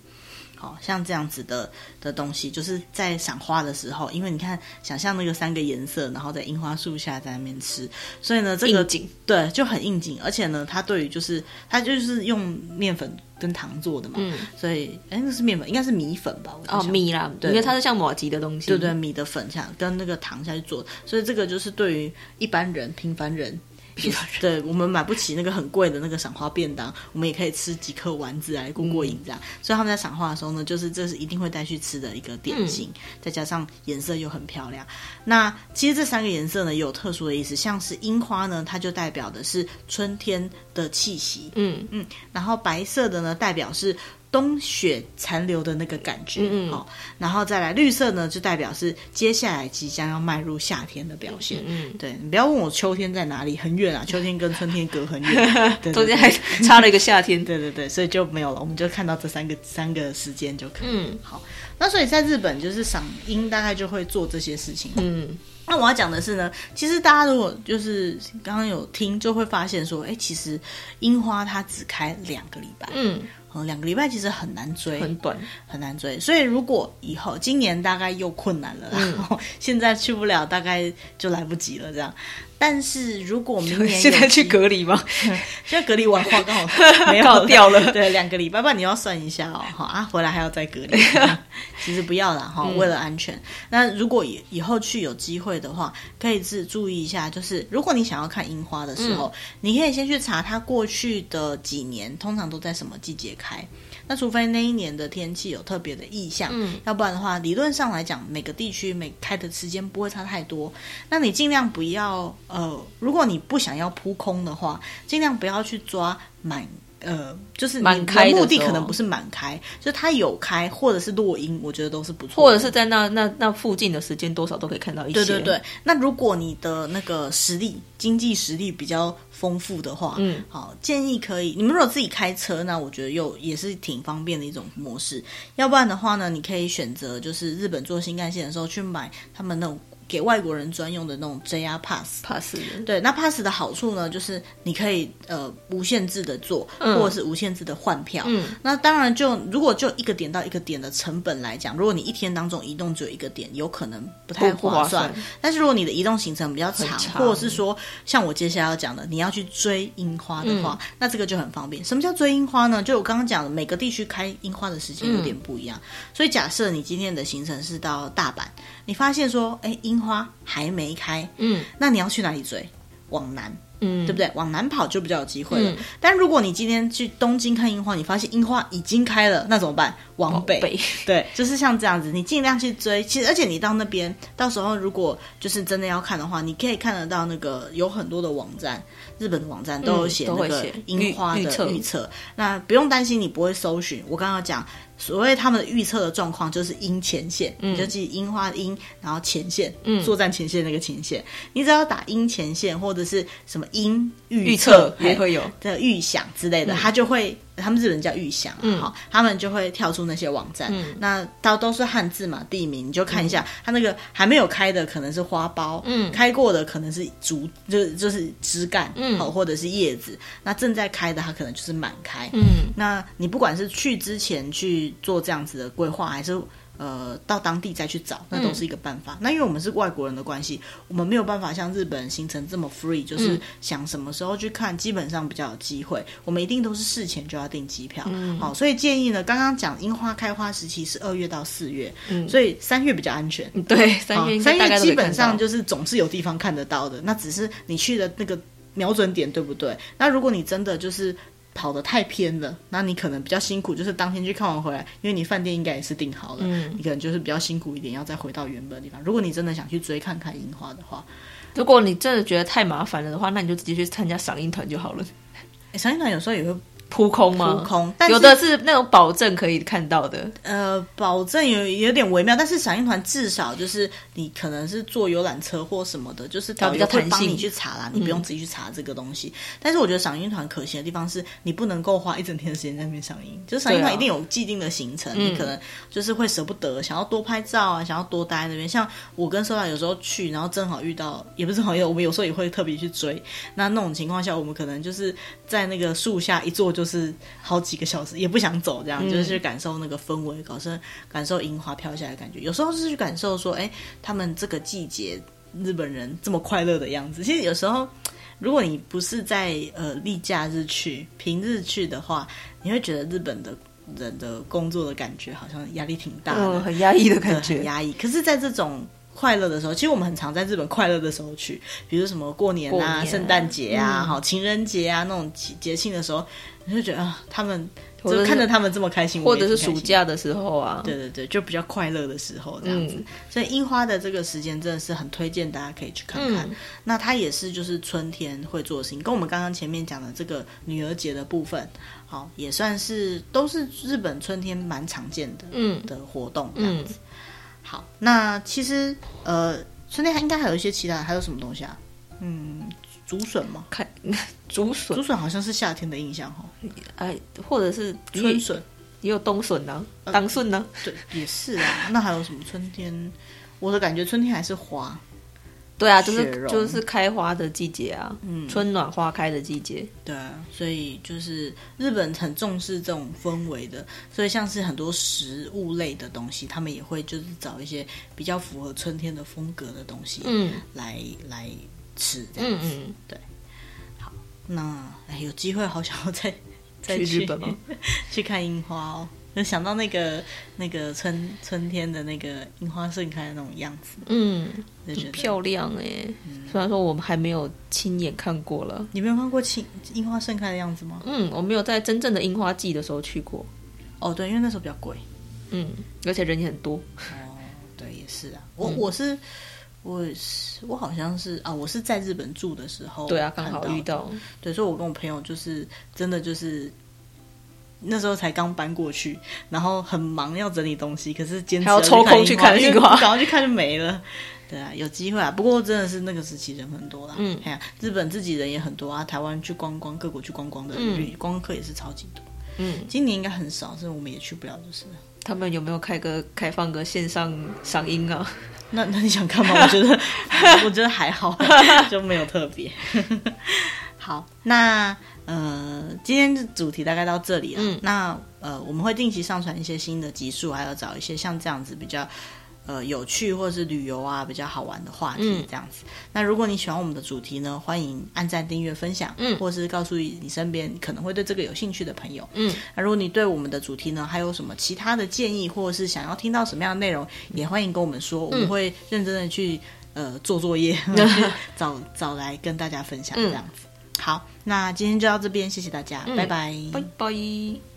好像这样子的的东西，就是在赏花的时候，因为你看，想象那个三个颜色，然后在樱花树下在那边吃，所以呢，这个景对就很应景，而且呢，它对于就是它就是用面粉跟糖做的嘛，嗯，所以哎，那是面粉，应该是米粉吧？哦，米啦，对，因为它是像麻糬的东西，对对，米的粉像跟那个糖下去做，所以这个就是对于一般人、平凡人。[laughs] 对，我们买不起那个很贵的那个赏花便当，我们也可以吃几颗丸子来过过瘾，这样。嗯、所以他们在赏花的时候呢，就是这是一定会带去吃的一个点心，嗯、再加上颜色又很漂亮。那其实这三个颜色呢，也有特殊的意思，像是樱花呢，它就代表的是春天的气息，嗯嗯，然后白色的呢，代表是。冬雪残留的那个感觉，嗯，好，然后再来绿色呢，就代表是接下来即将要迈入夏天的表现。嗯，对，你不要问我秋天在哪里，很远啊，[laughs] 秋天跟春天隔很远，[laughs] 中间还 [laughs] 差了一个夏天。对对对，所以就没有了，我们就看到这三个三个时间就可以。嗯，好，那所以在日本就是赏樱，大概就会做这些事情。嗯，那我要讲的是呢，其实大家如果就是刚刚有听，就会发现说，哎，其实樱花它只开两个礼拜。嗯。嗯，两个礼拜其实很难追，很短，很难追。所以如果以后今年大概又困难了，然后、嗯、现在去不了，大概就来不及了。这样。但是如果明 [laughs] 年现在去隔离吗？[laughs] 现在隔离完话刚好没有 [laughs] 掉了。对，两个礼拜，不然你要算一下哦。好啊，回来还要再隔离。其实不要了哈，为了安全。嗯、那如果以以后去有机会的话，可以自注意一下，就是如果你想要看樱花的时候，嗯、你可以先去查它过去的几年通常都在什么季节开。那除非那一年的天气有特别的异象，嗯，要不然的话，理论上来讲，每个地区每开的时间不会差太多。那你尽量不要，呃，如果你不想要扑空的话，尽量不要去抓满呃，就是满开的目的可能不是满开，就是它有开或者是落阴，我觉得都是不错。或者是在那那那附近的时间多少都可以看到一些。对对对。那如果你的那个实力经济实力比较丰富的话，嗯，好，建议可以。你们如果自己开车，那我觉得又也是挺方便的一种模式。要不然的话呢，你可以选择就是日本坐新干线的时候去买他们那种。给外国人专用的那种 JR Pass Pass 对，那 Pass 的好处呢，就是你可以呃无限制的做，嗯、或者是无限制的换票。嗯，那当然就如果就一个点到一个点的成本来讲，如果你一天当中移动只有一个点，有可能不太划算。划算，但是如果你的移动行程比较长，长或者是说像我接下来要讲的，你要去追樱花的话，嗯、那这个就很方便。什么叫追樱花呢？就我刚刚讲的，每个地区开樱花的时间有点不一样。嗯、所以假设你今天的行程是到大阪，你发现说，哎，樱花还没开，嗯，那你要去哪里追？往南，嗯，对不对？往南跑就比较有机会了。嗯、但如果你今天去东京看樱花，你发现樱花已经开了，那怎么办？往北，北 [laughs] 对，就是像这样子，你尽量去追。其实，而且你到那边，到时候如果就是真的要看的话，你可以看得到那个有很多的网站，日本的网站都有写那个樱花的预测。预测那不用担心你不会搜寻。我刚刚讲。所谓他们的预测的状况，就是樱前线，嗯、你就记樱花的樱，然后前线，嗯，作战前线那个前线，你只要打樱前线或者是什么樱预测，也会有。的预想之类的，嗯、它就会。他们日本人叫预想，嗯，好，他们就会跳出那些网站，嗯，那都都是汉字嘛，地名你就看一下，它那个还没有开的可能是花苞，嗯，开过的可能是竹，就就是枝干，嗯，好，或者是叶子，那正在开的它可能就是满开，嗯，那你不管是去之前去做这样子的规划，还是。呃，到当地再去找，那都是一个办法。嗯、那因为我们是外国人的关系，我们没有办法像日本人行程这么 free，就是想什么时候去看，基本上比较有机会。我们一定都是事前就要订机票。嗯、好，所以建议呢，刚刚讲樱花开花时期是二月到四月，嗯、所以三月比较安全。对，三月三月基本上就是总是有地方看得到的，那只是你去的那个瞄准点对不对？那如果你真的就是。跑得太偏了，那你可能比较辛苦，就是当天去看完回来，因为你饭店应该也是订好了，嗯，你可能就是比较辛苦一点，要再回到原本的地方。如果你真的想去追看看樱花的话，如果你真的觉得太麻烦了的话，那你就直接去参加赏樱团就好了。赏樱团有时候也会。扑空吗？扑空，有的是那种保证可以看到的。呃，保证有有点微妙，但是赏樱团至少就是你可能是坐游览车或什么的，就是导游会帮你去查啦，你不用自己去查这个东西。嗯、但是我觉得赏樱团可行的地方是你不能够花一整天的时间在那边赏樱，就是赏樱团一定有既定的行程，啊、你可能就是会舍不得，想要多拍照啊，想要多待那边。像我跟收达有时候去，然后正好遇到，也不是好友，我们有时候也会特别去追。那那种情况下，我们可能就是在那个树下一坐就是好。几个小时也不想走，这样、嗯、就是去感受那个氛围，搞是感受樱花飘下来的感觉。有时候是去感受说，哎，他们这个季节日本人这么快乐的样子。其实有时候，如果你不是在呃例假日去，平日去的话，你会觉得日本的人的工作的感觉好像压力挺大的，哦、很压抑的感觉，很压抑。可是，在这种快乐的时候，其实我们很常在日本快乐的时候去，比如什么过年啊、年圣诞节啊、好、嗯、情人节啊那种节节庆的时候。你就觉得啊，他们就看着他们这么开心，或者是暑假的时候啊，对对对，就比较快乐的时候这样子。嗯、所以樱花的这个时间真的是很推荐大家可以去看看。嗯、那它也是就是春天会做的事情，跟我们刚刚前面讲的这个女儿节的部分，好也算是都是日本春天蛮常见的嗯的活动这样子。嗯、好，那其实呃春天还应该还有一些其他还有什么东西啊？嗯。竹笋吗？看 [laughs] 竹笋，竹笋好像是夏天的印象哈。哎，或者是春笋，也有冬笋呢，当笋呢？对，也是啊。那还有什么春天？我的感觉春天还是花。对啊，就是就是开花的季节啊，嗯，春暖花开的季节。对啊，所以就是日本很重视这种氛围的，所以像是很多食物类的东西，他们也会就是找一些比较符合春天的风格的东西，嗯，来来。吃这样子，嗯嗯，对，好，那哎，有机会好想要再 [laughs] 再去，去日本吗？[laughs] 去看樱花哦，就想到那个那个春春天的那个樱花盛开的那种样子，嗯，很漂亮哎。嗯、虽然说我们还没有亲眼看过了，你没有看过青樱花盛开的样子吗？嗯，我没有在真正的樱花季的时候去过。哦，对，因为那时候比较贵，嗯，而且人也很多。哦，对，也是啊，我、嗯、我是。我是我好像是啊，我是在日本住的时候，对啊，刚好遇到，对，所以我跟我朋友就是真的就是那时候才刚搬过去，然后很忙要整理东西，可是坚持还要抽空去看樱花，赶快去看就没了。对啊，有机会啊，不过真的是那个时期人很多啦。嗯，看日本自己人也很多啊，台湾去观光，各国去观光的旅观光客也是超级多。嗯，今年应该很少，所以我们也去不了，就是。他们有没有开个开放个线上赏樱啊？[laughs] 那那你想看吗？我觉得 [laughs] 我觉得还好，就没有特别。[laughs] 好，那呃，今天的主题大概到这里了。嗯，那呃，我们会定期上传一些新的集数，还有找一些像这样子比较。呃，有趣或者是旅游啊，比较好玩的话题这样子。嗯、那如果你喜欢我们的主题呢，欢迎按赞、订阅、分享，嗯，或者是告诉你身边可能会对这个有兴趣的朋友，嗯。那如果你对我们的主题呢，还有什么其他的建议，或者是想要听到什么样的内容，也欢迎跟我们说，嗯、我们会认真的去呃做作业，[laughs] 嗯、找找来跟大家分享这样子。嗯、好，那今天就到这边，谢谢大家，嗯、拜拜，拜拜。